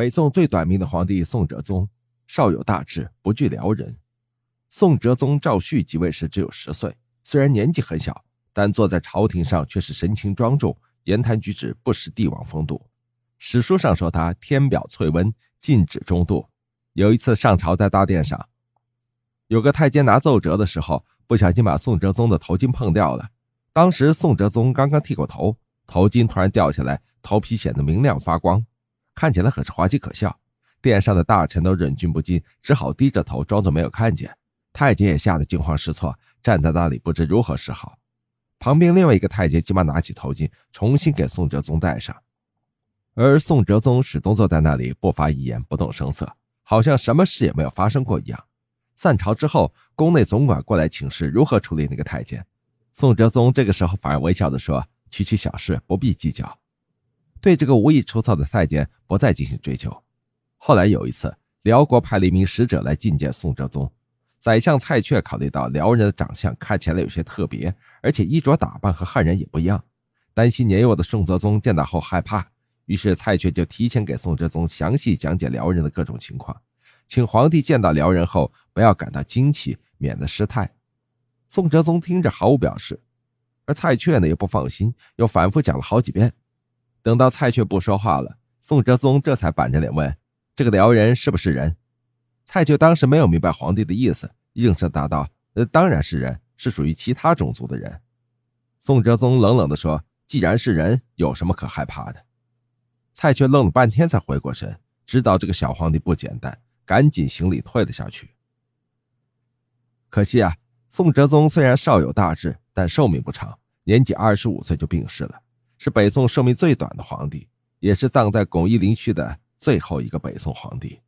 北宋最短命的皇帝宋哲宗，少有大志，不惧辽人。宋哲宗赵煦即位时只有十岁，虽然年纪很小，但坐在朝廷上却是神情庄重，言谈举止不失帝王风度。史书上说他天表翠温，禁止中度。有一次上朝在大殿上，有个太监拿奏折的时候，不小心把宋哲宗的头巾碰掉了。当时宋哲宗刚刚剃过头，头巾突然掉下来，头皮显得明亮发光。看起来很是滑稽可笑，殿上的大臣都忍俊不禁，只好低着头装作没有看见。太监也吓得惊慌失措，站在那里不知如何是好。旁边另外一个太监急忙拿起头巾，重新给宋哲宗戴上，而宋哲宗始终坐在那里不发一言，不动声色，好像什么事也没有发生过一样。散朝之后，宫内总管过来请示如何处理那个太监，宋哲宗这个时候反而微笑着说：“区区小事，不必计较。”对这个无意出错的太监不再进行追究。后来有一次，辽国派了一名使者来觐见宋哲宗。宰相蔡确考虑到辽人的长相看起来有些特别，而且衣着打扮和汉人也不一样，担心年幼的宋哲宗见到后害怕，于是蔡确就提前给宋哲宗详细讲解辽人的各种情况，请皇帝见到辽人后不要感到惊奇，免得失态。宋哲宗听着毫无表示，而蔡确呢又不放心，又反复讲了好几遍。等到蔡确不说话了，宋哲宗这才板着脸问：“这个辽人是不是人？”蔡确当时没有明白皇帝的意思，应声答道：“呃，当然是人，是属于其他种族的人。”宋哲宗冷冷地说：“既然是人，有什么可害怕的？”蔡却愣了半天才回过神，知道这个小皇帝不简单，赶紧行礼退了下去。可惜啊，宋哲宗虽然少有大志，但寿命不长，年仅二十五岁就病逝了。是北宋寿命最短的皇帝，也是葬在巩义陵区的最后一个北宋皇帝。